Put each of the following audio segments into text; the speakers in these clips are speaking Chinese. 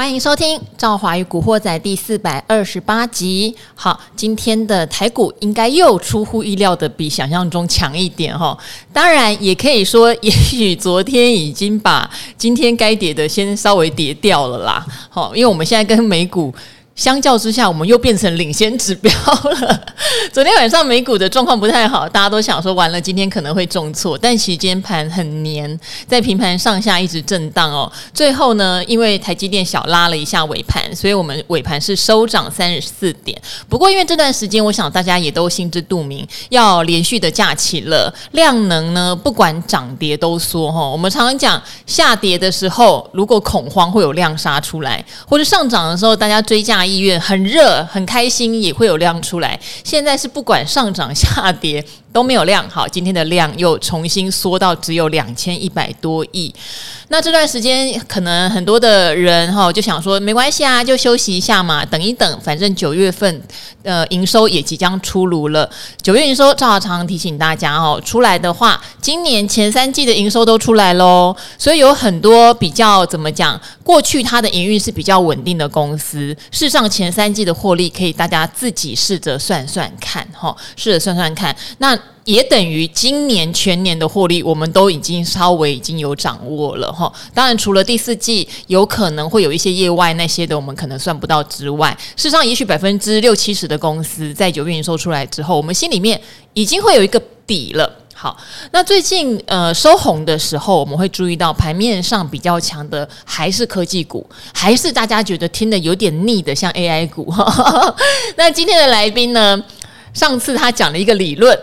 欢迎收听《赵华与古惑仔》第四百二十八集。好，今天的台股应该又出乎意料的比想象中强一点哈。当然，也可以说，也许昨天已经把今天该跌的先稍微跌掉了啦。好，因为我们现在跟美股。相较之下，我们又变成领先指标了。昨天晚上美股的状况不太好，大家都想说完了，今天可能会重挫。但期间盘很黏，在平盘上下一直震荡哦。最后呢，因为台积电小拉了一下尾盘，所以我们尾盘是收涨三十四点。不过因为这段时间，我想大家也都心知肚明，要连续的假期了，量能呢不管涨跌都缩哈。我们常常讲下跌的时候，如果恐慌会有量杀出来，或者上涨的时候大家追价。意愿很热，很开心，也会有量出来。现在是不管上涨下跌都没有量，好，今天的量又重新缩到只有两千一百多亿。那这段时间可能很多的人哈就想说没关系啊，就休息一下嘛，等一等，反正九月份呃营收也即将出炉了。九月营收，赵常常提醒大家哦，出来的话，今年前三季的营收都出来喽，所以有很多比较怎么讲，过去它的营运是比较稳定的公司，事实上前三季的获利可以大家自己试着算算看哈，试着算算看那。也等于今年全年的获利，我们都已经稍微已经有掌握了哈。当然，除了第四季有可能会有一些业外那些的，我们可能算不到之外，事实上，也许百分之六七十的公司在九月营收出来之后，我们心里面已经会有一个底了。好，那最近呃收红的时候，我们会注意到盘面上比较强的还是科技股，还是大家觉得听的有点腻的，像 AI 股。那今天的来宾呢，上次他讲了一个理论。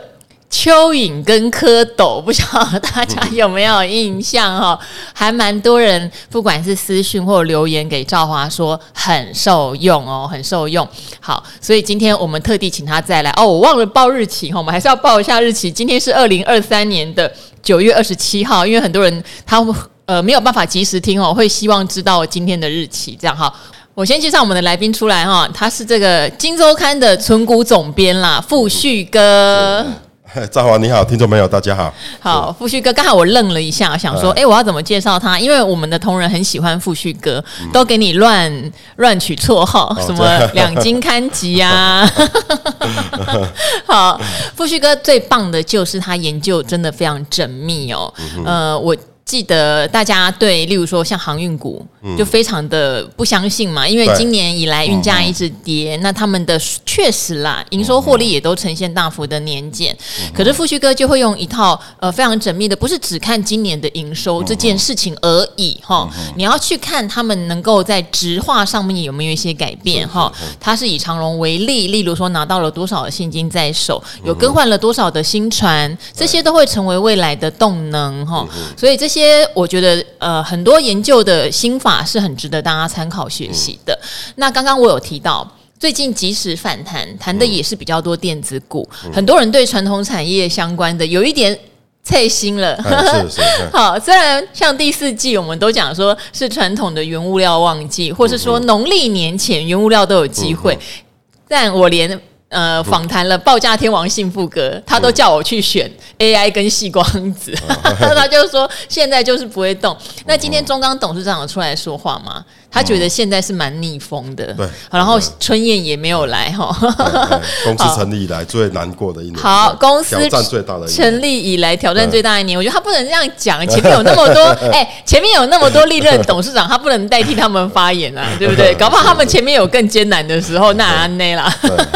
蚯蚓跟蝌蚪，不晓得大家有没有印象哈？还蛮多人，不管是私讯或留言给赵华说很受用哦，很受用。好，所以今天我们特地请他再来哦。我忘了报日期哈，我们还是要报一下日期。今天是二零二三年的九月二十七号，因为很多人他呃没有办法及时听哦，会希望知道今天的日期。这样哈，我先介绍我们的来宾出来哈，他是这个《金周刊》的存股总编啦，傅旭哥。赵华你好，听众朋友大家好。好，富旭哥，刚才我愣了一下，想说，哎、欸，我要怎么介绍他？因为我们的同仁很喜欢富旭哥，都给你乱乱取绰号，什么两金刊集啊。好，富旭哥最棒的就是他研究真的非常缜密哦。呃，我。记得大家对，例如说像航运股，就非常的不相信嘛，因为今年以来运价一直跌，那他们的确实啦，营收获利也都呈现大幅的年减。可是富旭哥就会用一套呃非常缜密的，不是只看今年的营收这件事情而已哈，你要去看他们能够在直化上面有没有一些改变哈。他是以长荣为例，例如说拿到了多少的现金在手，有更换了多少的新船，这些都会成为未来的动能哈。所以这些。些我觉得呃很多研究的心法是很值得大家参考学习的。嗯、那刚刚我有提到，最近即时反弹，谈的也是比较多电子股，嗯、很多人对传统产业相关的有一点脆心了。嗯、是是好，虽然像第四季我们都讲说是传统的原物料旺季，或是说农历年前原物料都有机会，嗯、但我连。呃，访谈了报价天王幸福哥，他都叫我去选 AI 跟细光子，嗯、他就说现在就是不会动。嗯、那今天中钢董事长有出来说话吗？他觉得现在是蛮逆风的，对。然后春燕也没有来哈。公司成立以来最难过的一年，好，公司挑战最大的成立以来挑战最大的一年。我觉得他不能这样讲，前面有那么多，哎，前面有那么多历任董事长，他不能代替他们发言啊，对不对？搞不好他们前面有更艰难的时候，那安内啦。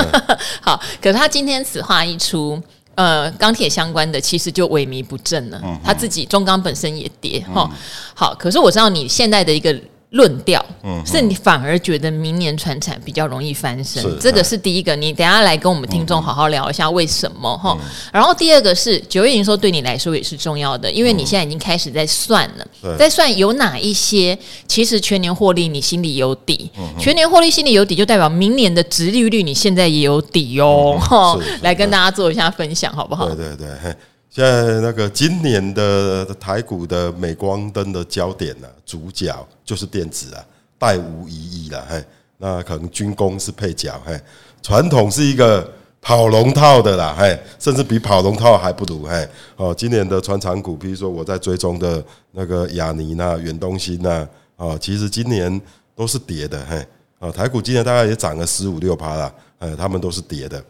好，可是他今天此话一出，呃，钢铁相关的其实就萎靡不振了。他自己中钢本身也跌哈。好，可是我知道你现在的一个。论调，嗯，是你反而觉得明年传产比较容易翻身，这个是第一个。你等下来跟我们听众好好聊一下为什么哈。嗯、然后第二个是九月营收对你来说也是重要的，因为你现在已经开始在算了，嗯、在算有哪一些其实全年获利你心里有底，嗯、全年获利心里有底就代表明年的殖利率你现在也有底哦。哈、嗯，来跟大家做一下分享好不好？对对对。现在那个今年的台股的镁光灯的焦点呢、啊，主角就是电子啊，殆无疑义了。嘿，那可能军工是配角，嘿，传统是一个跑龙套的啦，嘿，甚至比跑龙套还不如，嘿。哦，今年的传产股，比如说我在追踪的那个亚泥呐、远东新呐，哦，其实今年。都是跌的，嘿，啊，台股今年大概也涨了十五六趴了，呃，他们都是跌的。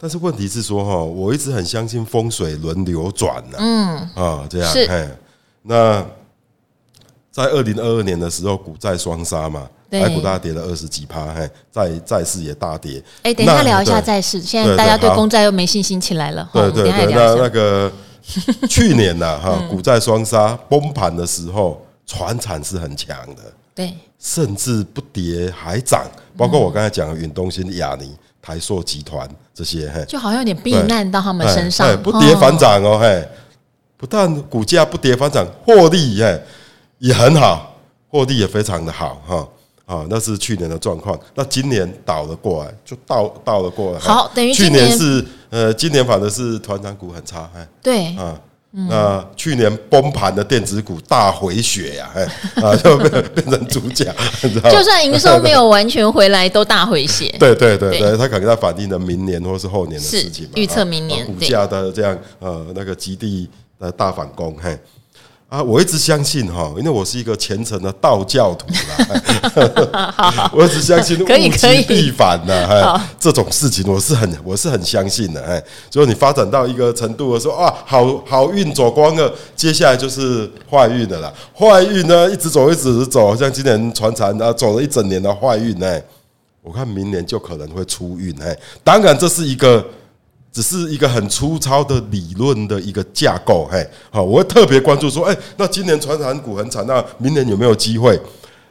但是问题是说，哈，我一直很相信风水轮流转呢，嗯，啊，这样，嘿，那在二零二二年的时候，股债双杀嘛。台股大跌了二十几趴，嘿，债债市也大跌。哎，等一下聊一下债市。现在大家对公债又没信心起来了。对对对，那那个 去年呐，哈，股债双杀崩盘的时候，船产是很强的，对，甚至不跌还涨。包括我刚才讲的远东新、亚泥、台塑集团这些，嘿，就好像有点避难到他们身上，不跌反涨哦，嘿，不但股价不跌反涨，获利嘿。也很好，获利也非常的好，哈。啊，那是去年的状况。那今年倒了过来，就倒倒了过来。好，等于去年是呃，今年反正是团长股很差，哎，对。啊，那去年崩盘的电子股大回血呀，哎 啊，就变变成主角，就算营收没有完全回来，都大回血。对对对对，它可能在反映的明年或是后年的事情，预测明年股价的这样呃那个极地的大反攻，嘿。啊，我一直相信哈，因为我是一个虔诚的道教徒啦。我一直相信 物极必反的，这种事情我是很我是很相信的。哎，所以你发展到一个程度的时候啊，好好运走光了，接下来就是坏运的啦。坏运呢，一直走一直走，像今年传产啊，走了一整年的坏运哎，我看明年就可能会出运哎。当然这是一个。只是一个很粗糙的理论的一个架构，嘿，好，我会特别关注说，哎，那今年传产股很惨，那明年有没有机会？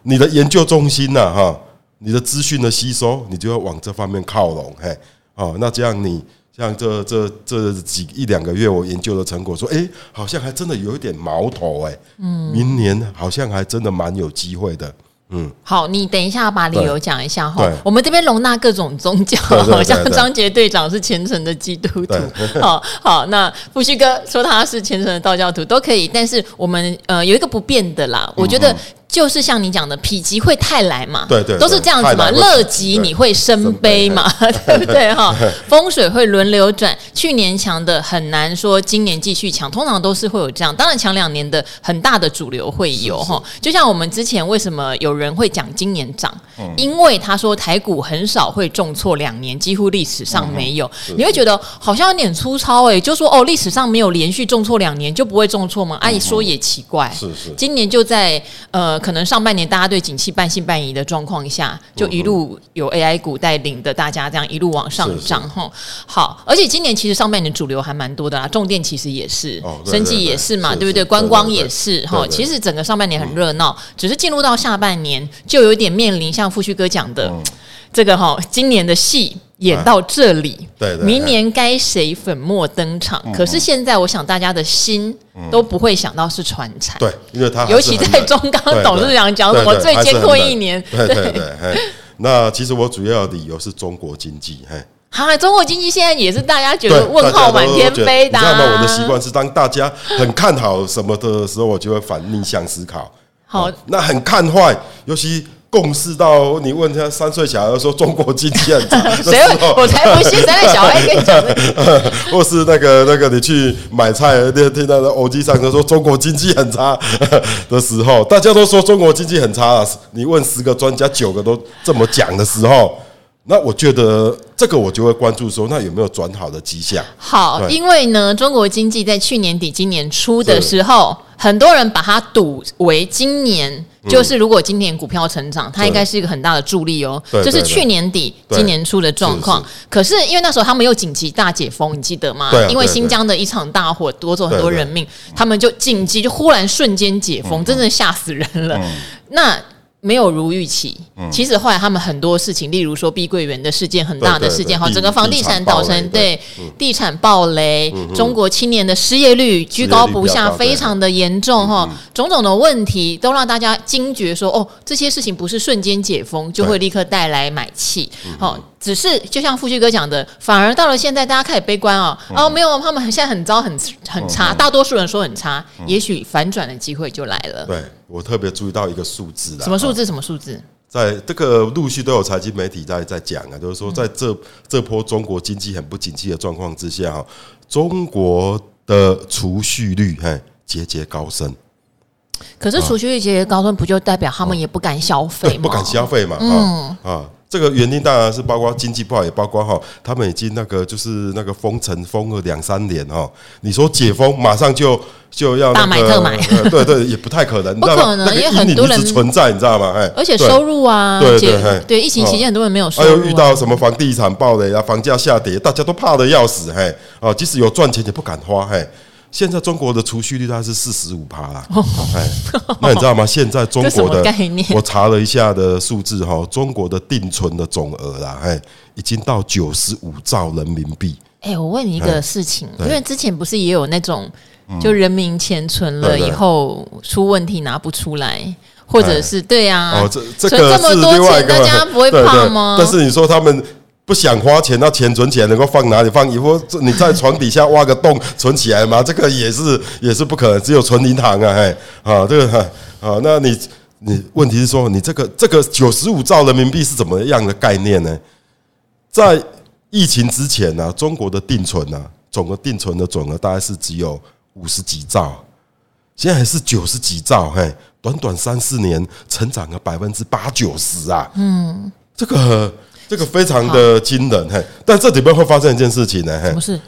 你的研究中心呐，哈，你的资讯的吸收，你就要往这方面靠拢，嘿，好，那这样你像这这这几一两个月我研究的成果，说，哎，好像还真的有一点苗头，哎，嗯，明年好像还真的蛮有机会的。嗯，好，你等一下把理由讲一下哈。我们这边容纳各种宗教，好像张杰队长是虔诚的基督徒，好 好。那富旭哥说他是虔诚的道教徒都可以，但是我们呃有一个不变的啦，我觉得。就是像你讲的，否极会泰来来嘛，对对，都是这样子嘛。乐极你会生悲嘛，对不对哈？风水会轮流转，去年强的很难说今年继续强，通常都是会有这样。当然强两年的很大的主流会有哈。就像我们之前为什么有人会讲今年涨，因为他说台股很少会重挫两年，几乎历史上没有。你会觉得好像有点粗糙哎，就说哦，历史上没有连续重挫两年就不会重挫吗？阿姨说也奇怪，是是，今年就在呃。可能上半年大家对景气半信半疑的状况下，就一路有 AI 股带领的，大家这样一路往上涨哈。好，而且今年其实上半年主流还蛮多的啦，重电其实也是，哦生技也是嘛，对不对？观光也是哈。其实整个上半年很热闹，只是进入到下半年就有点面临像富旭哥讲的这个哈，今年的戏。演到这里，对，明年该谁粉墨登场？可是现在，我想大家的心都不会想到是传产，对，因为他尤其在中钢董事长讲什么最艰困一年，对对对。那其实我主要的理由是中国经济，嘿，哈，中国经济现在也是大家觉得问号满天飞的。你知道吗？我的习惯是当大家很看好什么的时候，我就会反逆向思考。好，那很看坏，尤其。共识到你问他三岁小孩说中国经济很差，谁会？我才不信三岁小孩跟你讲。或是那个那个你去买菜，那听到的欧吉桑说中国经济很差 的时候，大家都说中国经济很差了。你问十个专家，九个都这么讲的时候，那我觉得这个我就会关注说，那有没有转好的迹象？好，因为呢，中国经济在去年底、今年初的时候，很多人把它赌为今年。就是如果今年股票成长，它应该是一个很大的助力哦。就是去年底、今年初的状况。可是因为那时候他们又紧急大解封，你记得吗？因为新疆的一场大火夺走很多人命，他们就紧急就忽然瞬间解封，真的吓死人了。那。没有如预期。其实后来他们很多事情，例如说碧桂园的事件，很大的事件哈，整个房地产倒成对。地产暴雷，中国青年的失业率居高不下，非常的严重哈，种种的问题都让大家惊觉说，哦，这些事情不是瞬间解封就会立刻带来买气，好。只是就像富旭哥讲的，反而到了现在，大家开始悲观哦。哦，没有，他们现在很糟，很很差。大多数人说很差，也许反转的机会就来了。对，我特别注意到一个数字了。什么数字？什么数字？在这个陆续都有财经媒体在在讲啊，就是说在这这波中国经济很不景气的状况之下，哈，中国的储蓄率嘿节节高升。可是储蓄率节节高升，不就代表他们也不敢消费吗？不敢消费嘛？嗯啊，这个原因当然是包括经济不好，也包括哈，他们已经那个就是那个封城封了两三年哈。你说解封马上就就要、那个、大买特买，呃、对对，也不太可能，不可能，因为很多人存在，你知道吗？哎，而且收入啊，对对对，对，疫情期间很多人没有收入、啊，还有遇到什么房地产暴雷啊，房价下跌，大家都怕的要死，嘿，啊，即使有赚钱也不敢花，嘿。现在中国的储蓄率大概是四十五趴啦，哎，那你知道吗？现在中国的我查了一下的数字哈，中国的定存的总额啦，哎，已经到九十五兆人民币。哎，我问你一个事情，因为之前不是也有那种，就人民钱存了以后出问题拿不出来，或者是对呀，哦，这这个这么多钱，大家不会 怕吗？但是你说他们。不想花钱，那钱存起来能够放哪里？放以后你在床底下挖个洞存起来吗？这个也是也是不可能，只有存银行啊！嘿，啊，这个啊，那你你问题是说，你这个这个九十五兆人民币是怎么样的概念呢？在疫情之前呢、啊，中国的定存啊，总的定存的总额大概是只有五十几兆，现在还是九十几兆，嘿，短短三四年成长了百分之八九十啊！嗯，这个。这个非常的惊人，嘿！但这里面会发生一件事情呢，嘿，不是？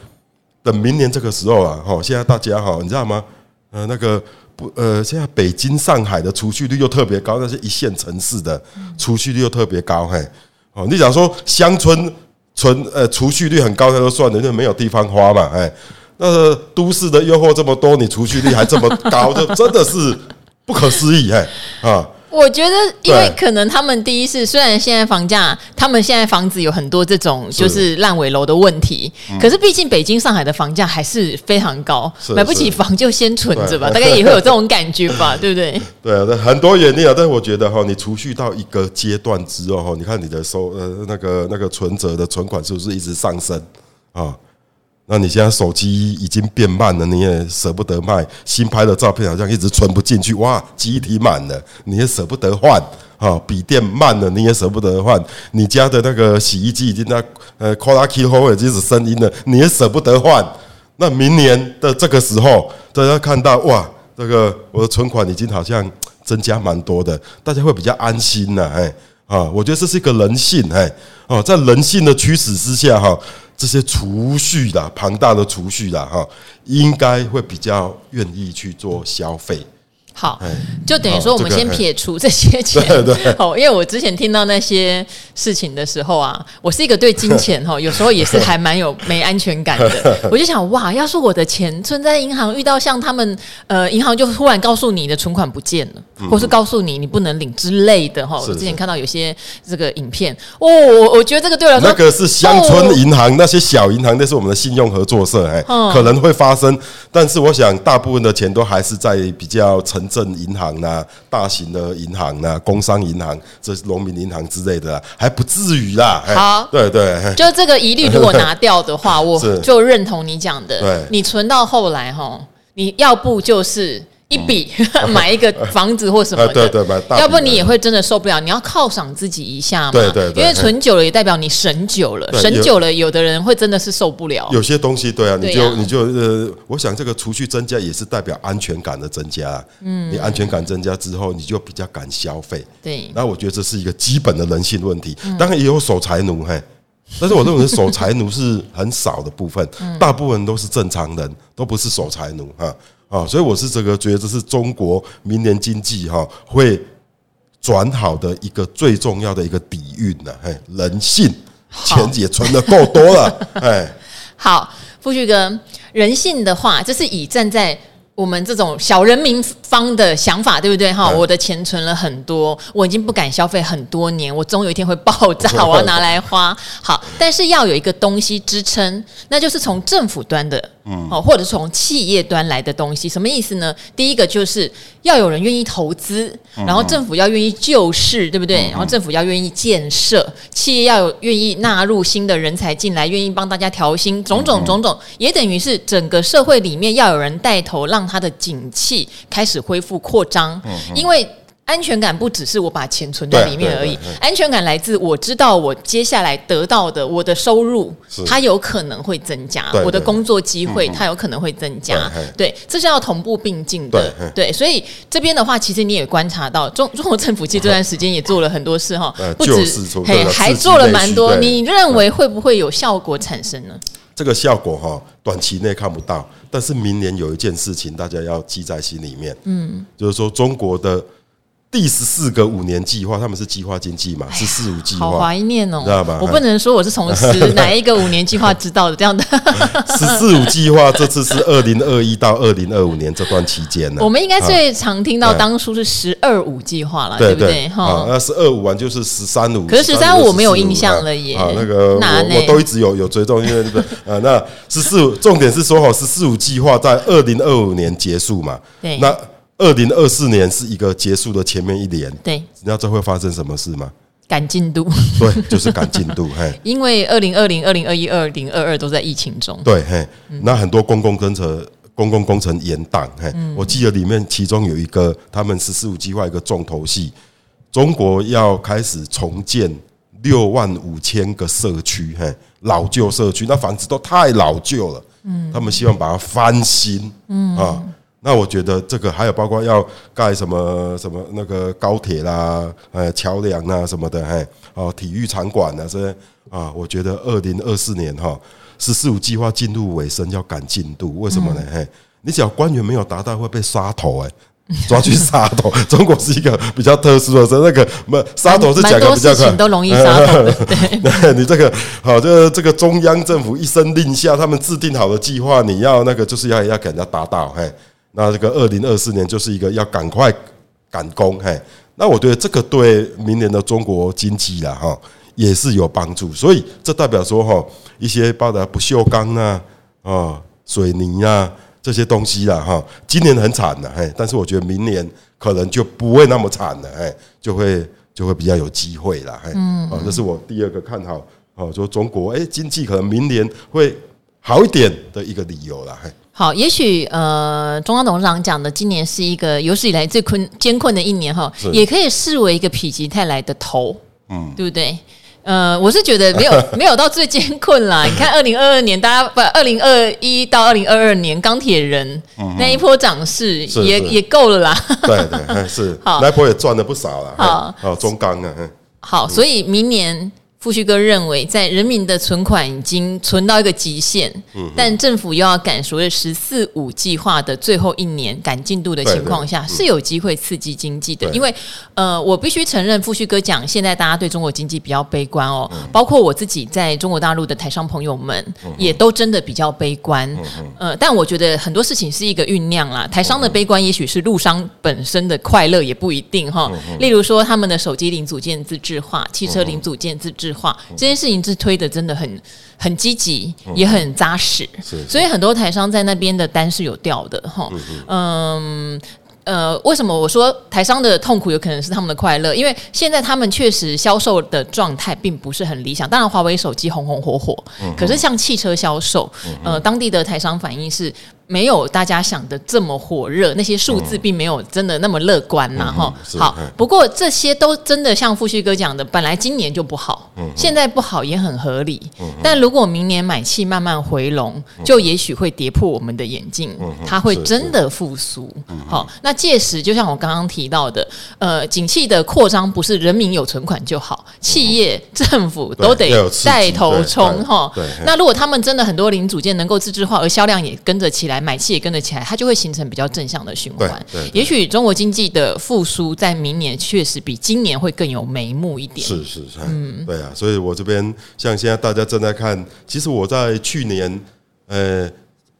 等明年这个时候啊，哈，现在大家哈，你知道吗？呃，那个不，呃，现在北京、上海的储蓄率又特别高，那是一线城市的储蓄率又特别高，嘿，哦，你想说乡村存呃储蓄率很高，那就算了，因为没有地方花嘛，哎，那个都市的诱惑这么多，你储蓄率还这么高，就真的是不可思议，嘿，啊。我觉得，因为可能他们第一是，虽然现在房价，他们现在房子有很多这种就是烂尾楼的问题，可是毕竟北京、上海的房价还是非常高，买不起房就先存着吧，大概也会有这种感觉吧，对不对？对啊，很多原因啊，但是我觉得哈，你储蓄到一个阶段之后哈，你看你的收呃那个那个存折的存款是不是一直上升啊？那你现在手机已经变慢了，你也舍不得卖。新拍的照片好像一直存不进去，哇，记忆体满了，你也舍不得换。哈，笔电慢了，你也舍不得换。你家的那个洗衣机已经在呃 call key 后已经是声音了，你也舍不得换。那明年的这个时候，大家看到哇，这个我的存款已经好像增加蛮多的，大家会比较安心了。哎，啊，我觉得这是一个人性，哎，哦，在人性的驱使之下，哈。这些储蓄的庞大的储蓄的哈，应该会比较愿意去做消费。好，就等于说我们先撇除这些钱，对 对。哦，因为我之前听到那些事情的时候啊，我是一个对金钱 哈，有时候也是还蛮有没安全感的。我就想哇，要是我的钱存在银行，遇到像他们呃，银行就突然告诉你的存款不见了，或是告诉你你不能领之类的哈。我之前看到有些这个影片，哦，我我觉得这个对我来说，那个是乡村银行，那些小银行那是我们的信用合作社，哎，可能会发生。但是我想，大部分的钱都还是在比较城镇银行呐、啊、大型的银行呐、啊、工商银行、这农民银行之类的、啊，还不至于啦。好，对对，就这个疑虑如果拿掉的话，我就认同你讲的。对，你存到后来哈，你要不就是。一笔 买一个房子或什么的，对对，要不你也会真的受不了。你要犒赏自己一下嘛，对对，因为存久了也代表你省久了，省久了，有的人会真的是受不了。有些东西，对啊，你就你就呃，我想这个储蓄增加也是代表安全感的增加。嗯，你安全感增加之后，你就比较敢消费。对，那我觉得这是一个基本的人性问题。当然也有守财奴，嘿，但是我认为守财奴是很少的部分，大部分都是正常人，都不是守财奴哈。啊，所以我是这个觉得这是中国明年经济哈会转好的一个最重要的一个底蕴呢。哎，人性，钱也存得够多了。哎，好，富旭哥，人性的话，这是以站在。我们这种小人民方的想法，对不对？哈，我的钱存了很多，我已经不敢消费很多年，我总有一天会爆炸，我要拿来花。好，但是要有一个东西支撑，那就是从政府端的，嗯，哦，或者是从企业端来的东西。什么意思呢？第一个就是要有人愿意投资，然后政府要愿意救市，对不对？然后政府要愿意建设，企业要有愿意纳入新的人才进来，愿意帮大家调薪，种种种种，也等于是整个社会里面要有人带头让。它的景气开始恢复扩张，因为安全感不只是我把钱存在里面而已，安全感来自我知道我接下来得到的我的收入，它有可能会增加，我的工作机会它有可能会增加，对，这是要同步并进的，对，所以这边的话，其实你也观察到中 中国政府其实这段时间也做了很多事哈，不止嘿，还做了蛮多，你认为会不会有效果产生呢？这个效果哈，短期内看不到，但是明年有一件事情大家要记在心里面，嗯，就是说中国的。第十四个五年计划，他们是计划经济嘛？十四五计划，好怀念哦，知道吧？我不能说我是从十 哪一个五年计划知道的这样的。十四五计划这次是二零二一到二零二五年这段期间呢。我们应该最常听到当初是十二五计划了，对不对？哈，那十二五完就是十三五，可是十三五我没有印象了耶。啊，那个我我都一直有有追踪，因为那个呃，那十四五重点是说好十四五计划在二零二五年结束嘛？对，那。二零二四年是一个结束的前面一年，对，你知道这会发生什么事吗？赶进度，对，就是赶进度，嘿，因为二零二零、二零二一、二零二二都在疫情中，对，嘿，那很多公共工程、公共工程延宕，嘿，我记得里面其中有一个，他们“十四五”计划一个重头戏，中国要开始重建六万五千个社区，嘿，老旧社区，那房子都太老旧了，嗯，他们希望把它翻新，嗯。啊。那我觉得这个还有包括要盖什么什么那个高铁啦，呃，桥梁啊什么的，嘿，哦，体育场馆啊这些啊，我觉得二零二四年哈，十四五计划进入尾声，要赶进度，为什么呢？嘿，你只要官员没有达到，会被杀头哎，抓去杀头。中国是一个比较特殊的，是那个没杀头是讲的比较快，都容易杀头。对，你这个好，就是这个中央政府一声令下，他们制定好的计划，你要那个就是要要给人家达到，嘿。那这个二零二四年就是一个要赶快赶工，嘿，那我觉得这个对明年的中国经济啦，哈，也是有帮助。所以这代表说，哈，一些包的不锈钢啊，啊，水泥啊这些东西啦，哈，今年很惨的，嘿，但是我觉得明年可能就不会那么惨了，嘿，就会就会比较有机会了，嘿，嗯，啊，这是我第二个看好，哦，说中国诶，经济可能明年会好一点的一个理由了，嘿。好，也许呃，中央董事长讲的，今年是一个有史以来最困艰困的一年哈，也可以视为一个否极泰来的头，嗯，对不对？呃，我是觉得没有 没有到最艰困啦。你看，二零二二年，大家不，二零二一到二零二二年，钢铁人那一波涨势也也够了啦。对对，是，好，那波也赚了不少了。好，好，中钢啊，好，所以明年。富旭哥认为，在人民的存款已经存到一个极限，但政府又要赶所谓“十四五”计划的最后一年赶进度的情况下，是有机会刺激经济的。因为，呃，我必须承认，富旭哥讲，现在大家对中国经济比较悲观哦，包括我自己在中国大陆的台商朋友们，也都真的比较悲观。呃，但我觉得很多事情是一个酝酿啦。台商的悲观，也许是陆商本身的快乐，也不一定哈。例如说，他们的手机零组件自制化，汽车零组件自制。话这件事情是推的真的很很积极，也很扎实，所以很多台商在那边的单是有掉的哈，嗯。呃，为什么我说台商的痛苦有可能是他们的快乐？因为现在他们确实销售的状态并不是很理想。当然，华为手机红红火火，可是像汽车销售，呃，当地的台商反应是没有大家想的这么火热，那些数字并没有真的那么乐观呐。哈，好，不过这些都真的像富旭哥讲的，本来今年就不好，现在不好也很合理。但如果明年买气慢慢回笼，就也许会跌破我们的眼镜，它会真的复苏。好，那。届时，就像我刚刚提到的，呃，景气的扩张不是人民有存款就好，企业、政府都得带头冲哈。那如果他们真的很多零组件能够自制化，而销量也跟着起来，买气也跟着起来，它就会形成比较正向的循环。也许中国经济的复苏在明年确实比今年会更有眉目一点。是是是，嗯，对啊。所以我这边像现在大家正在看，其实我在去年呃，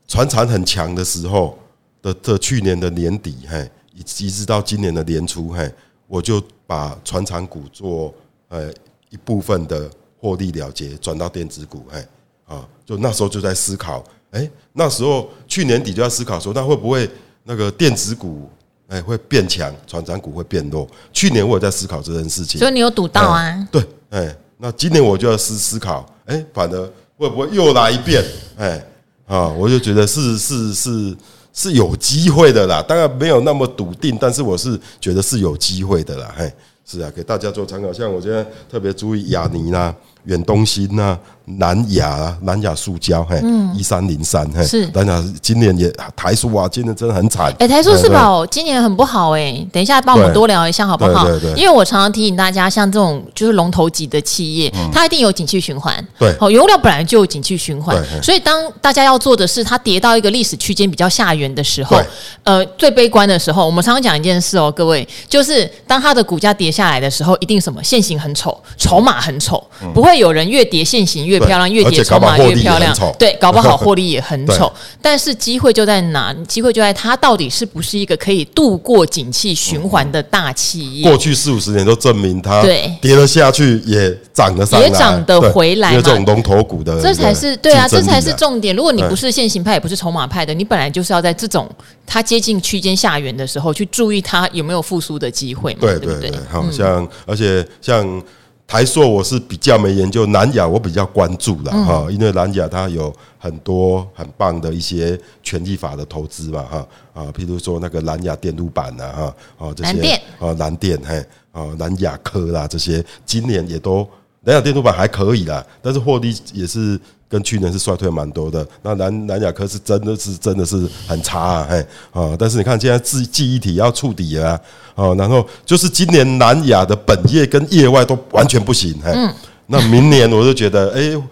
船产很强的时候。的的去年的年底，嘿，一直到今年的年初，嘿，我就把船产股做呃一部分的获利了结，转到电子股，嘿，啊，就那时候就在思考，哎，那时候去年底就在思考说，那会不会那个电子股哎会变强，传长股会变弱？去年我也在思考这件事情，所以你有赌到啊？对，哎，那今年我就要思思考，哎，反而会不会又来一遍？哎，啊，我就觉得是是是。是有机会的啦，当然没有那么笃定，但是我是觉得是有机会的啦，嘿，是啊，给大家做参考。像我现在特别注意亚尼啦。远东新呐，南亚南亚塑胶，嘿，一三零三，嘿，是南亚今年也台塑啊，今年真的很惨。哎，台塑是吧？今年很不好哎。等一下帮我们多聊一下好不好？对对对。因为我常常提醒大家，像这种就是龙头级的企业，它一定有景气循环。对，好，原料本来就有景气循环，所以当大家要做的是它跌到一个历史区间比较下缘的时候，呃，最悲观的时候，我们常常讲一件事哦，各位，就是当它的股价跌下来的时候，一定什么？线型很丑，筹码很丑，不会。会有人越叠现型越漂亮，越叠筹码越漂亮。对，搞不好 获利也很丑。但是机会就在哪？机会就在它到底是不是一个可以度过景气循环的大企业？过去四五十年都证明它，对，跌了下去也涨了上来，也涨得回来。这种龙头股的，这才是对啊，这才是重点。如果你不是线型派，也不是筹码派的，你本来就是要在这种它接近区间下缘的时候去注意它有没有复苏的机会嘛？对对对，好像而且像。台硕我是比较没研究，南亚我比较关注了哈，因为南亚它有很多很棒的一些权益法的投资嘛哈啊，譬如说那个南亚电路板呐哈啊这些啊南电嘿啊南亚科啦这些，今年也都南亚电路板还可以啦，但是获利也是跟去年是衰退蛮多的。那南南亚科是真的是真的是很差啊嘿啊，但是你看现在记记忆体要触底了。哦，然后就是今年南亚的本业跟业外都完全不行，嗯，那明年我就觉得，哎，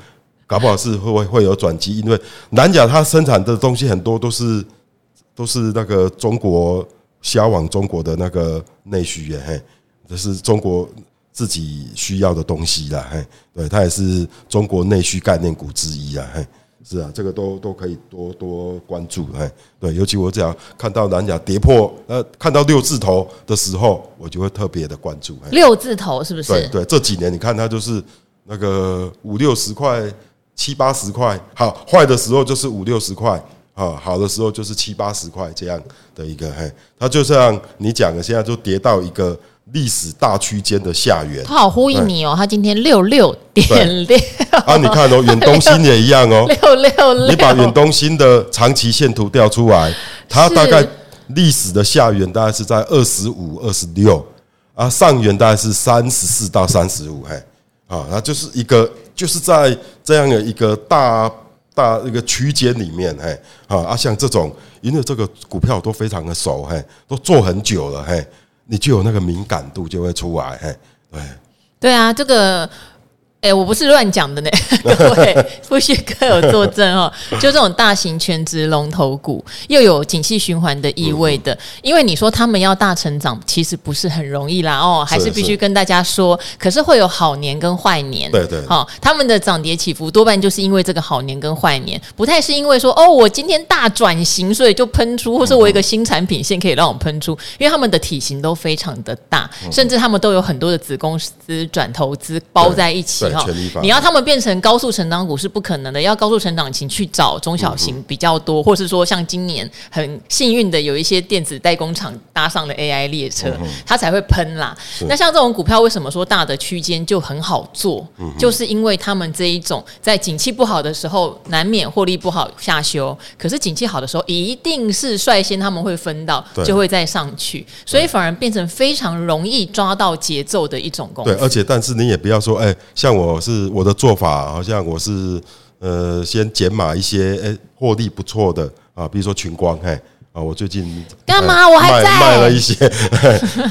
搞不好是会会会有转机，因为南亚它生产的东西很多都是都是那个中国销往中国的那个内需耶，嘿，这是中国自己需要的东西啦，嘿，对，它也是中国内需概念股之一啊，嘿。是啊，这个都都可以多多关注，嘿，对，尤其我只要看到南亚跌破，呃，看到六字头的时候，我就会特别的关注。六字头是不是？对对，这几年你看它就是那个五六十块、七八十块，好，坏的时候就是五六十块，啊，好的时候就是七八十块这样的一个，嘿，它就像你讲的，现在就跌到一个。历史大区间的下缘，他好呼应你哦。他今天六六点六啊，你看哦，远东新也一样哦，六六六。你把远东新的长期线图调出来，它大概历史的下缘大概是在二十五、二十六啊，上缘大概是三十四到三十五，嘿啊，那就是一个就是在这样的一个大大一个区间里面，嘿啊啊，像这种，因为这个股票都非常的熟，嘿，都做很久了，嘿。你就有那个敏感度就会出来，嘿，对，对啊，这个。哎、欸，我不是乱讲的呢，各位，富旭哥有作证哦。就这种大型全职龙头股，又有景气循环的意味的，因为你说他们要大成长，其实不是很容易啦。哦，还是必须跟大家说，可是会有好年跟坏年。对对，好，他们的涨跌起伏多半就是因为这个好年跟坏年，不太是因为说哦，我今天大转型，所以就喷出，或是我有一个新产品线可以让我喷出，因为他们的体型都非常的大，甚至他们都有很多的子公司转投资包在一起。你要他们变成高速成长股是不可能的，要高速成长，请去找中小型比较多，或是说像今年很幸运的有一些电子代工厂搭上了 AI 列车，它才会喷啦。那像这种股票，为什么说大的区间就很好做？就是因为他们这一种在景气不好的时候难免获利不好下修，可是景气好的时候一定是率先他们会分到，就会再上去，所以反而变成非常容易抓到节奏的一种公司。对，而且但是你也不要说，哎，像我是。是我的做法，好像我是呃，先减码一些，哎，获利不错的啊，比如说群光，嘿，啊，我最近干嘛？我还在卖了一些，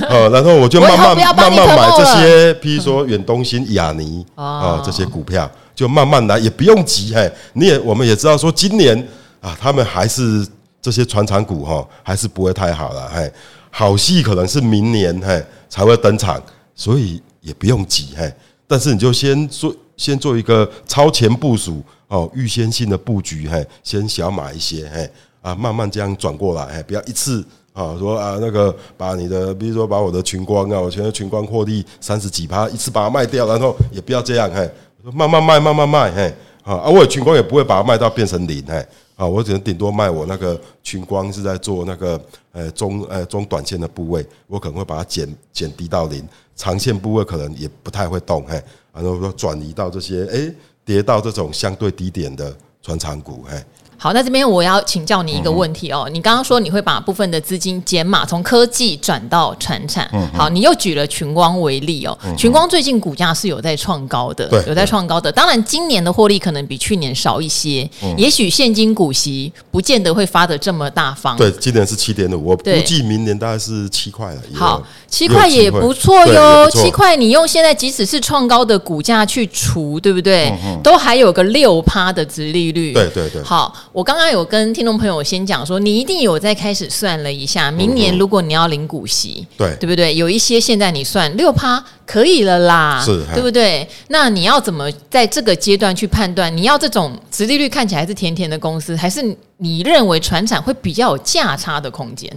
呃，然后我就慢慢慢慢买这些，比如说远东新、亚尼啊这些股票，就慢慢来，也不用急，嘿，你也我们也知道说，今年啊，他们还是这些传产股哈，还是不会太好了，嘿，好戏可能是明年嘿才会登场，所以也不用急，嘿。但是你就先做，先做一个超前部署哦，预先性的布局，嘿，先小买一些，嘿，啊，慢慢这样转过来，嘿，不要一次啊，说啊那个把你的，比如说把我的群光啊，我现在群光获利三十几趴，一次把它卖掉，然后也不要这样，嘿，慢慢卖，慢慢卖，嘿，啊，我群光也不会把它卖到变成零，嘿，啊，我只能顶多卖我那个群光是在做那个呃中呃中短线的部位，我可能会把它减减低到零。长线部位可能也不太会动，嘿，然后说转移到这些，哎，跌到这种相对低点的船长股，嘿。好，那这边我要请教你一个问题哦。你刚刚说你会把部分的资金减码，从科技转到传产。嗯好，你又举了群光为例哦。嗯群光最近股价是有在创高的，有在创高的。当然，今年的获利可能比去年少一些，也许现金股息不见得会发的这么大方。对，今年是七点五，我估计明年大概是七块了。好，七块也不错哟。七块，你用现在即使是创高的股价去除，对不对？都还有个六趴的殖利率。对对对。好。我刚刚有跟听众朋友先讲说，你一定有在开始算了一下，明年如果你要领股息，对对不对？有一些现在你算六趴可以了啦，是，对不对？那你要怎么在这个阶段去判断？你要这种殖利率看起来是甜甜的公司，还是你认为船产会比较有价差的空间？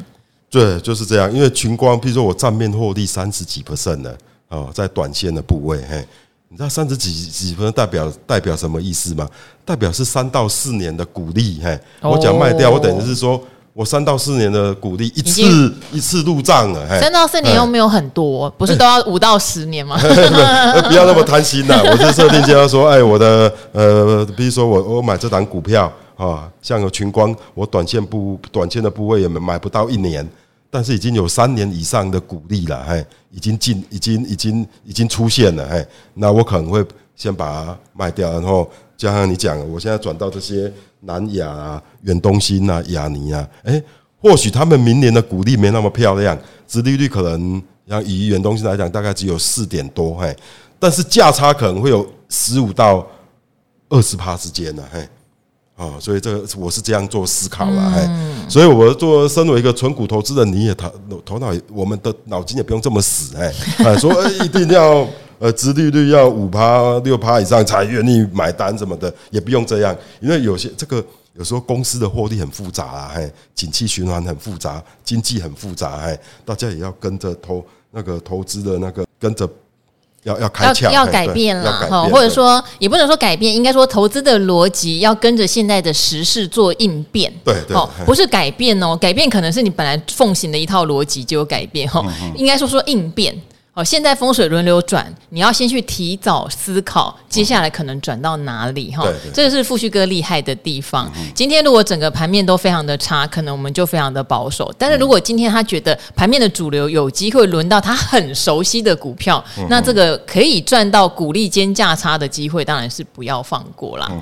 对，就是这样。因为群光，比如说我账面获利三十几 percent 的哦，在短线的部位，嘿。你知道三十几几分代表代表什么意思吗？代表是三到四年的股利，嘿，我讲卖掉，我等于是说我三到四年的股利一次一次入账了，嘿，三到四年又没有很多，不是都要五到十年吗？不要那么贪心呐！我是设定就要说，哎，我的呃，比如说我我买这档股票啊，像有群光，我短线部短线的部位也买不到一年。但是已经有三年以上的股利了，嘿，已经进，已经已经已经出现了，嘿，那我可能会先把它卖掉，然后就像你讲，我现在转到这些南亚啊、远东新啊、亚尼啊，诶，或许他们明年的股利没那么漂亮，殖利率可能像以远东新来讲，大概只有四点多，嘿，但是价差可能会有十五到二十趴之间呢，嘿。哦，所以这个我是这样做思考了，哎、嗯，所以我做身为一个纯股投资人，你也头头脑，我们的脑筋也不用这么死，哎，说一定要呃，殖利率要五趴六趴以上才愿意买单什么的，也不用这样，因为有些这个有时候公司的获利很复杂啊，哎，景气循环很复杂，经济很复杂，哎，大家也要跟着投那个投资的那个跟着。要要开窍，要改变了哈，或者说也不能说改变，应该说投资的逻辑要跟着现在的时事做应变。对对，不是改变哦，改变可能是你本来奉行的一套逻辑就有改变哈，应该说说应变。哦，现在风水轮流转，你要先去提早思考，接下来可能转到哪里哈？这个是富旭哥厉害的地方。今天如果整个盘面都非常的差，可能我们就非常的保守。但是如果今天他觉得盘面的主流有机会轮到他很熟悉的股票，那这个可以赚到股利间价差的机会，当然是不要放过啦。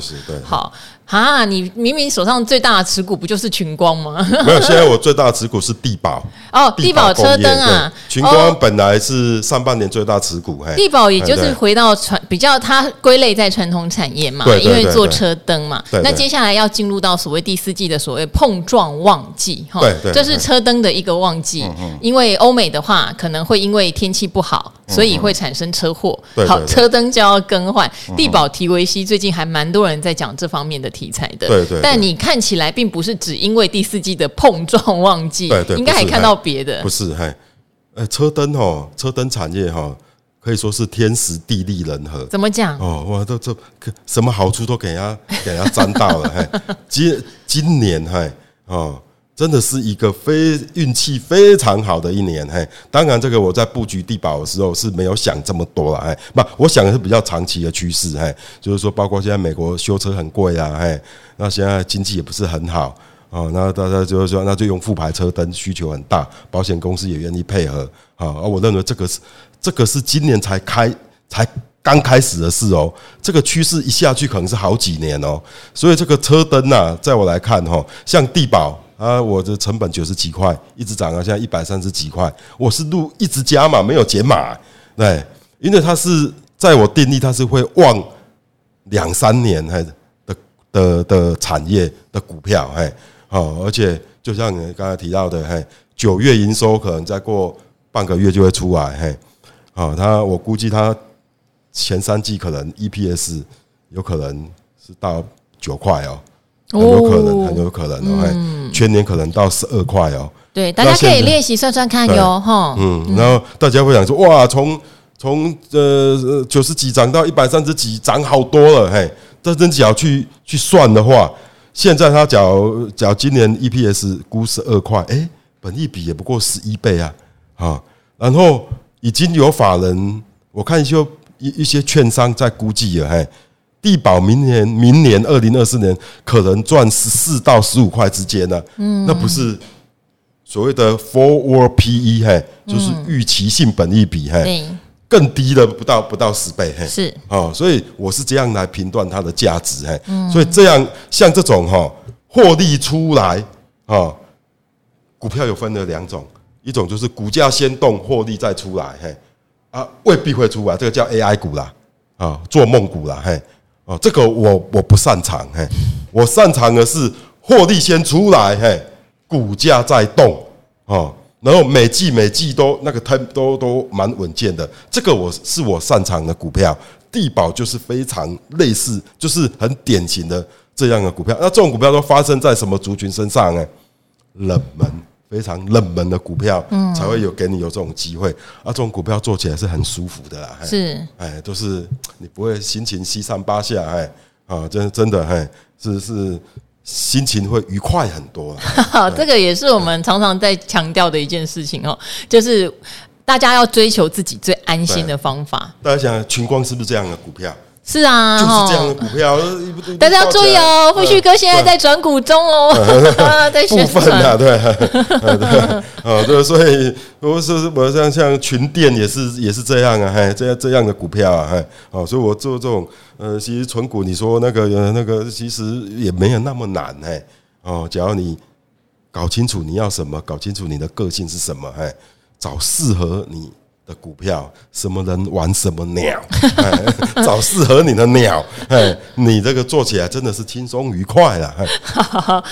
是是，对。好。啊！你明明手上最大的持股不就是群光吗？没有，现在我最大的持股是地宝。哦，地宝车灯啊。群光本来是上半年最大持股，帝宝也就是回到传比较，它归类在传统产业嘛，因为做车灯嘛。那接下来要进入到所谓第四季的所谓碰撞旺季哈，这是车灯的一个旺季，因为欧美的话可能会因为天气不好，所以会产生车祸，好，车灯就要更换。地保提维西最近还蛮多人在讲这方面的。题材的，对对，但你看起来并不是只因为第四季的碰撞旺季，对对，应该还看到别的，不是？嘿，呃，车灯哦，车灯产业哈，可以说是天时地利人和。怎么讲？哦，哇，都这什么好处都给人家给人家沾到了，嘿，今今年嘿，哦。真的是一个非运气非常好的一年，嘿！当然，这个我在布局地保的时候是没有想这么多了，嘿！不，我想的是比较长期的趋势，嘿，就是说，包括现在美国修车很贵啊，嘿，那现在经济也不是很好啊，那大家就是说，那就用副牌车灯需求很大，保险公司也愿意配合啊。我认为这个是这个是今年才开才刚开始的事哦，这个趋势一下去可能是好几年哦，所以这个车灯呐，在我来看哈，像地保。啊，我的成本九十几块，一直涨到现在一百三十几块。我是路一直加码，没有减码，对，因为它是在我定义，它是会旺两三年还的的的产业的股票，嘿，好，而且就像你刚才提到的，嘿，九月营收可能再过半个月就会出来，嘿，好，它我估计它前三季可能 EPS 有可能是到九块哦。很有可能，很有可能哦，嗯、全年可能到十二块哦。对，大家可以练习算算看哟，哈。嗯，然后大家会想说，哇，从从呃九十几涨到一百三十几，涨好多了，嘿。但真只要去去算的话，现在他讲讲今年 EPS 估十二块，哎，本益比也不过十一倍啊，啊。然后已经有法人，我看一些一一些券商在估计了，嘿。帝宝明年明年二零二四年可能赚十四到十五块之间呢，嗯，那不是所谓的 forward PE 嘿，就是预期性本益比嘿，更低的不到不到十倍嘿，是。哦，所以我是这样来评断它的价值嘿，所以这样像这种哈获利出来啊，股票有分了两种，一种就是股价先动，获利再出来嘿，啊未必会出来，这个叫 AI 股啦，啊做梦股啦嘿。哦，这个我我不擅长，嘿，我擅长的是获利先出来，嘿，股价在动，哦，然后每季每季都那个它都都蛮稳健的，这个我是我擅长的股票，地宝就是非常类似，就是很典型的这样的股票。那这种股票都发生在什么族群身上呢？冷门。非常冷门的股票，嗯，才会有给你有这种机会啊！这种股票做起来是很舒服的啦，是，哎，都是你不会心情七上八下，哎，啊，真真的，哎，是是，心情会愉快很多。好，这个也是我们常常在强调的一件事情哦，就是大家要追求自己最安心的方法。大家想，群光是不是这样的股票？是啊，就是这样的股票，大家要注意哦。富旭哥现在在转股中哦，在 部分啊，对，对，啊，对，所以我是我像像群店也是也是这样啊，嘿，这样这样的股票啊，嘿，哦，所以我做这种呃，其实存股，你说那个那个，其实也没有那么难，嘿，哦，只要你搞清楚你要什么，搞清楚你的个性是什么，嘿，找适合你。的股票，什么人玩什么鸟，找适合你的鸟，哎你这个做起来真的是轻松愉快了。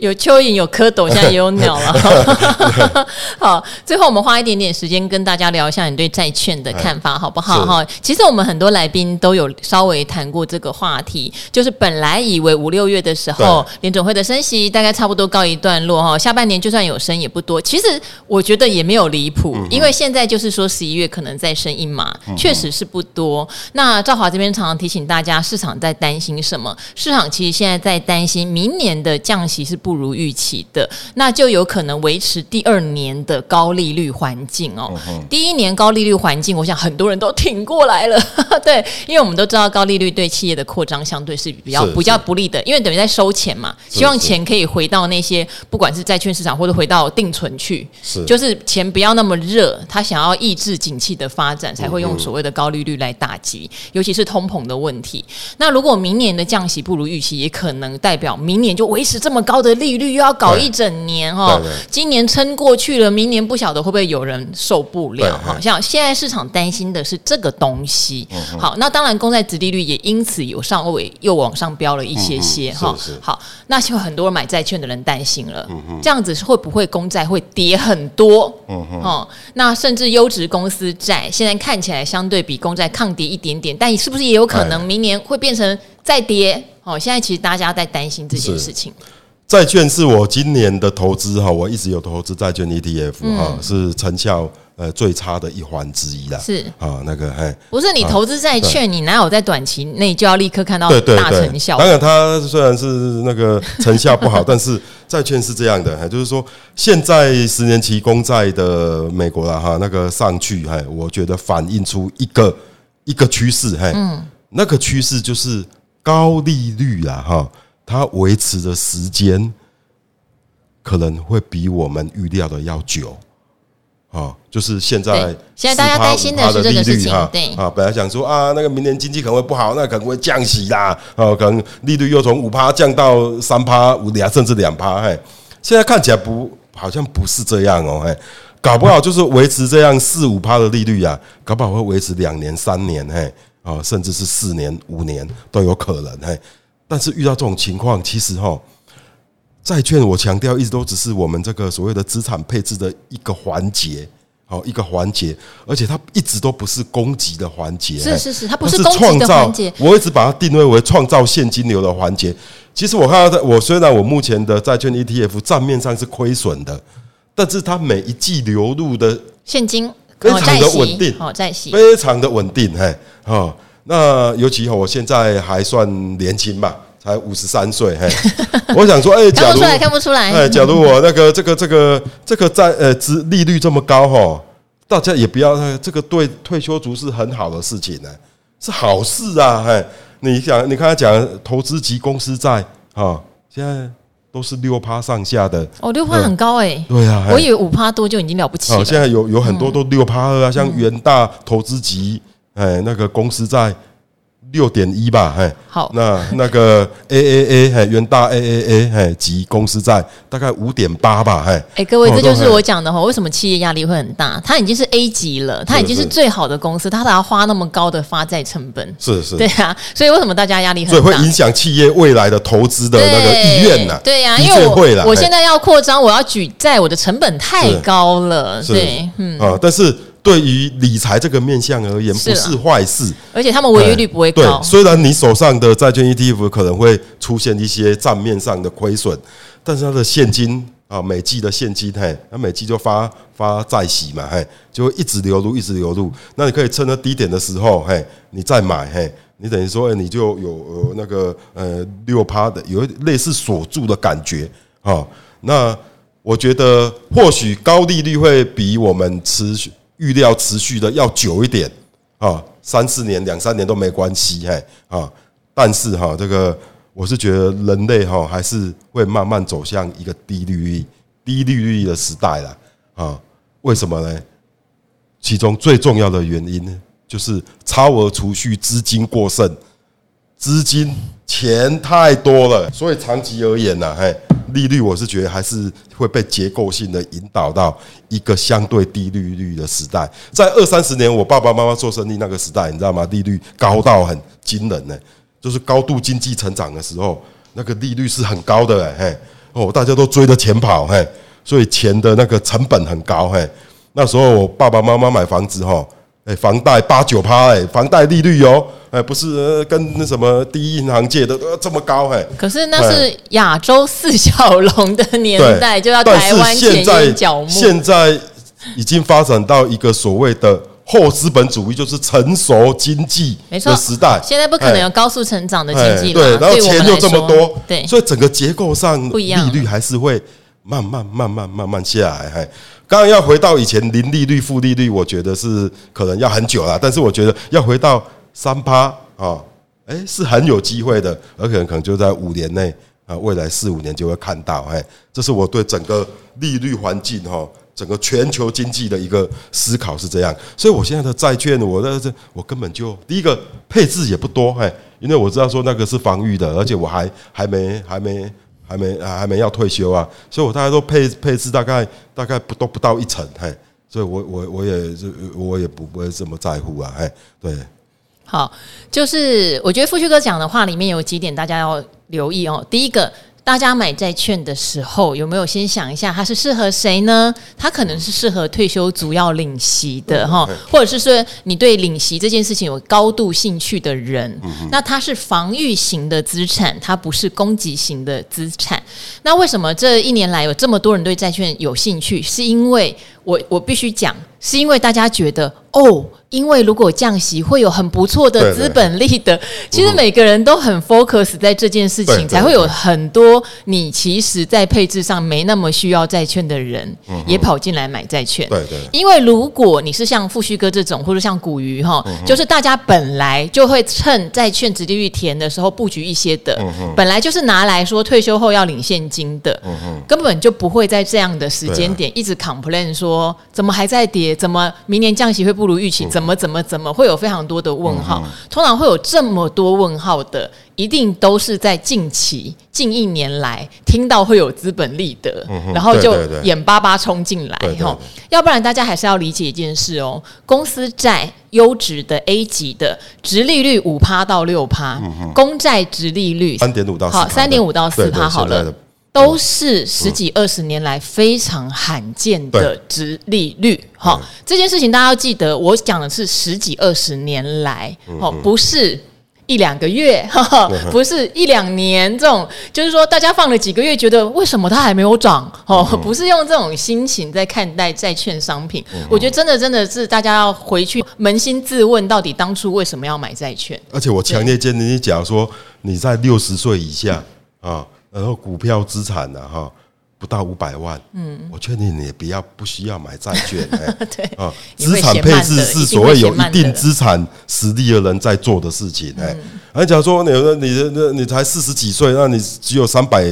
有蚯蚓，有蝌蚪，现在也有鸟了。好，最后我们花一点点时间跟大家聊一下你对债券的看法，好不好？哈，其实我们很多来宾都有稍微谈过这个话题，就是本来以为五六月的时候联总会的升息大概差不多告一段落哈，下半年就算有升也不多。其实我觉得也没有离谱，因为现在就是说十一月可能再升一码，确实是不多。那赵华这边常常提醒大家，市场在担心什么？市场其实现在在担心明年的降息是不。不如预期的，那就有可能维持第二年的高利率环境哦。第一年高利率环境，我想很多人都挺过来了，对，因为我们都知道高利率对企业的扩张相对是比较比较不利的，因为等于在收钱嘛，希望钱可以回到那些不管是债券市场或者回到定存去，是就是钱不要那么热，他想要抑制景气的发展，才会用所谓的高利率来打击，尤其是通膨的问题。那如果明年的降息不如预期，也可能代表明年就维持这么高的。利率又要搞一整年哈，今年撑过去了，明年不晓得会不会有人受不了哈。像现在市场担心的是这个东西，好，那当然公债殖利率也因此有上位又往上飙了一些些哈。好，那就很多买债券的人担心了，这样子会不会公债会跌很多？嗯哦，那甚至优质公司债现在看起来相对比公债抗跌一点点，但是不是也有可能明年会变成再跌？哦，现在其实大家在担心这件事情。债券是我今年的投资哈，我一直有投资债券 ETF 哈，是成效呃最差的一环之一啦。是啊，那个哎，不是你投资债券，你哪有在短期内就要立刻看到大成效？当然，它虽然是那个成效不好，但是债券是这样的，就是说现在十年期公债的美国啦哈，那个上去哎，我觉得反映出一个一个趋势哎，嗯，那个趋势就是高利率啦哈。它维持的时间可能会比我们预料的要久，啊，就是现在现在大家担心的是这个事情，对。啊，本来想说啊，那个明年经济可能会不好，那可能会降息啦，啊，可能利率又从五趴降到三趴、五两甚至两趴，嘿，现在看起来不好像不是这样哦，嘿，搞不好就是维持这样四五趴的利率啊，搞不好会维持两年、三年，嘿，啊，甚至是四年、五年都有可能，嘿。但是遇到这种情况，其实哈，债券我强调一直都只是我们这个所谓的资产配置的一个环节，好一个环节，而且它一直都不是供给的环节，是是是，它不是创造环节，我一直把它定位为创造现金流的环节。其实我看到，我虽然我目前的债券 ETF 账面上是亏损的，但是它每一季流入的现金非常的稳定，好在息，非常的稳定，嘿，哈。那尤其我现在还算年轻吧，才五十三岁。嘿，我想说，哎，看不出来，看不出来。哎，假如我那个这个这个这个在呃，资利率这么高哈，大家也不要，这个对退休族是很好的事情呢，是好事啊。嘿，你想，你刚才讲投资级公司债啊，现在都是六趴上下的。哦，六趴很高哎、欸。对啊，我以为五趴多就已经了不起了。好，现在有有很多都六趴二啊，像元大投资级，哎，那个公司在。六点一吧，嘿，好，那那个 A A A 哎，元大 A A A 哎及公司在大概五点八吧，嘿，哎，各位，这就是我讲的哈，为什么企业压力会很大？它已经是 A 级了，它已经是最好的公司，它还要花那么高的发债成本，是是，对啊，所以为什么大家压力很大？所以会影响企业未来的投资的那个意愿呐？对呀，因为我我现在要扩张，我要举债，我的成本太高了，对，嗯啊，但是。对于理财这个面向而言，不是坏事，而且他们违约率不会高。对，虽然你手上的债券 ETF 可能会出现一些账面上的亏损，但是它的现金啊，每季的现金，嘿，那每季就发发债息嘛，嘿，就会一直流入，一直流入。那你可以趁着低点的时候，嘿，你再买，嘿，你等于说，你就有呃那个呃六趴的，有类似锁住的感觉啊。那我觉得或许高利率会比我们持续。预料持续的要久一点啊，三四年、两三年都没关系，嘿啊！但是哈，这个我是觉得人类哈还是会慢慢走向一个低利率、低利率的时代了啊？为什么呢？其中最重要的原因呢，就是超额储蓄资金过剩，资金钱太多了，所以长期而言呢，嘿。利率我是觉得还是会被结构性的引导到一个相对低利率的时代。在二三十年，我爸爸妈妈做生意那个时代，你知道吗？利率高到很惊人呢，就是高度经济成长的时候，那个利率是很高的，嘿，哦，大家都追着钱跑，嘿，所以钱的那个成本很高，嘿。那时候我爸爸妈妈买房子，哈。哎，房贷八九趴，哎，房贷利率哟，哎，不是跟那什么第一银行借的这么高，哎。可是那是亚洲四小龙的年代，就要台湾前沿角目。现在已经发展到一个所谓的后资本主义，就是成熟经济的时代。现在不可能有高速成长的经济，对，然后钱又这么多，对，所以整个结构上利率还是会慢慢、慢慢、慢慢下来，嘿。刚刚要回到以前零利率、负利率，我觉得是可能要很久了。但是我觉得要回到三趴啊，哎，是很有机会的，而可能可能就在五年内啊，未来四五年就会看到。嘿，这是我对整个利率环境哈，整个全球经济的一个思考是这样。所以我现在的债券，我在这我根本就第一个配置也不多，嘿，因为我知道说那个是防御的，而且我还还没还没。还没，还没要退休啊，所以我大概都配配置大概大概不都不到一成，嘿，所以我我我也就我也不不会这么在乎啊，嘿，对。好，就是我觉得富旭哥讲的话里面有几点大家要留意哦，第一个。大家买债券的时候，有没有先想一下，它是适合谁呢？它可能是适合退休族要领息的哈，或者是说你对领息这件事情有高度兴趣的人，那它是防御型的资产，它不是攻击型的资产。那为什么这一年来有这么多人对债券有兴趣？是因为我我必须讲，是因为大家觉得哦。因为如果降息会有很不错的资本利得，其实每个人都很 focus 在这件事情，才会有很多你其实，在配置上没那么需要债券的人也跑进来买债券。对对。因为如果你是像富旭哥这种，或者像古鱼哈，就是大家本来就会趁债券殖利率填的时候布局一些的，本来就是拿来说退休后要领现金的，根本就不会在这样的时间点一直 complain 说怎么还在跌，怎么明年降息会不如预期，怎么怎么怎么会有非常多的问号？通常会有这么多问号的，一定都是在近期近一年来听到会有资本利得，然后就眼巴巴冲进来哈。要不然大家还是要理解一件事哦，公司债优质的 A 级的，直利率五趴到六趴，公债直利率三点五到好三点五到四趴好了。都是十几二十年来非常罕见的殖利率，哈，这件事情大家要记得，我讲的是十几二十年来，哦，不是一两个月，不是一两年，这种就是说大家放了几个月，觉得为什么它还没有涨，哦，不是用这种心情在看待债券商品，我觉得真的真的是大家要回去扪心自问，到底当初为什么要买债券？而且我强烈建议你讲说，你在六十岁以下啊。然后股票资产呢，哈，不到五百万，嗯，我劝你你也不要不需要买债券，哎，对啊，资产配置是所谓有一定资产实力的人在做的事情，哎，而假如说你你你你才四十几岁，那你只有三百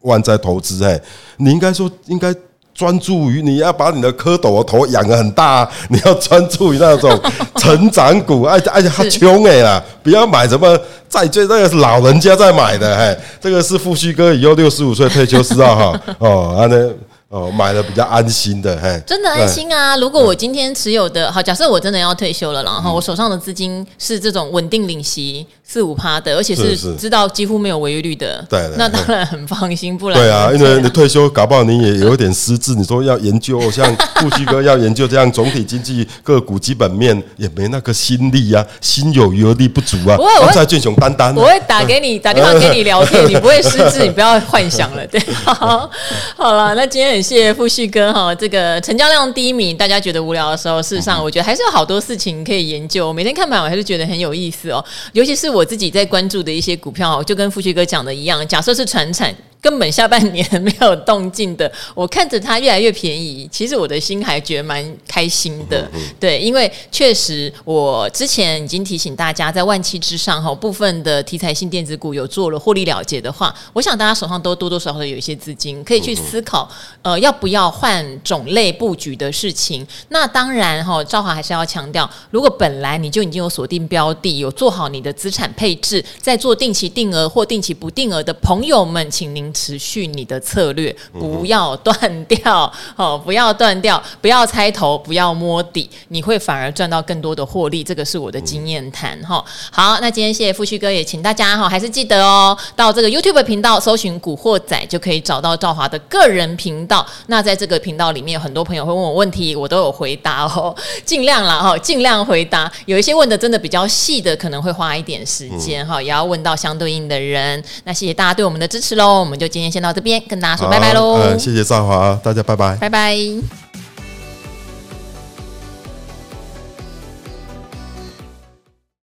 万在投资，哎，你应该说应该。专注于你要把你的蝌蚪的头养得很大，你要专注于那种成长股，而且而且还穷哎啦，不要买什么债券，那个是老人家在买的，哎，这个是富旭哥以后六十五岁退休之后哈，哦，安呢。哦，买了比较安心的，嘿，真的安心啊！如果我今天持有的，好，假设我真的要退休了，然后我手上的资金是这种稳定领息四五趴的，而且是知道几乎没有违约率的，对，那当然很放心。不然，对啊，因为你退休搞不好你也有点失智，你说要研究像富旭哥要研究这样总体经济个股基本面，也没那个心力啊，心有余而力不足啊。我在俊雄丹丹，我会打给你，打电话给你聊天，你不会失智，你不要幻想了。对，好，好了，那今天。感谢富旭哥哈，这个成交量低迷，大家觉得无聊的时候，事实上我觉得还是有好多事情可以研究。每天看盘，我还是觉得很有意思哦。尤其是我自己在关注的一些股票，就跟富旭哥讲的一样，假设是传产。根本下半年没有动静的，我看着它越来越便宜，其实我的心还觉得蛮开心的。对，因为确实我之前已经提醒大家，在万期之上哈，部分的题材性电子股有做了获利了结的话，我想大家手上都多多少少有一些资金，可以去思考，呃，要不要换种类布局的事情。那当然哈，赵华还是要强调，如果本来你就已经有锁定标的，有做好你的资产配置，在做定期定额或定期不定额的朋友们，请您。持续你的策略，不要断掉 哦，不要断掉，不要猜头，不要摸底，你会反而赚到更多的获利。这个是我的经验谈哈。好，那今天谢谢富旭哥，也请大家哈，还是记得哦，到这个 YouTube 频道搜寻“古惑仔”，就可以找到赵华的个人频道。那在这个频道里面，很多朋友会问我问题，我都有回答哦，尽量啦哈，尽量回答。有一些问的真的比较细的，可能会花一点时间哈，也要问到相对应的人。那谢谢大家对我们的支持喽，我们就。今天先到这边，跟大家说拜拜喽！谢谢赵华，大家拜拜，拜拜。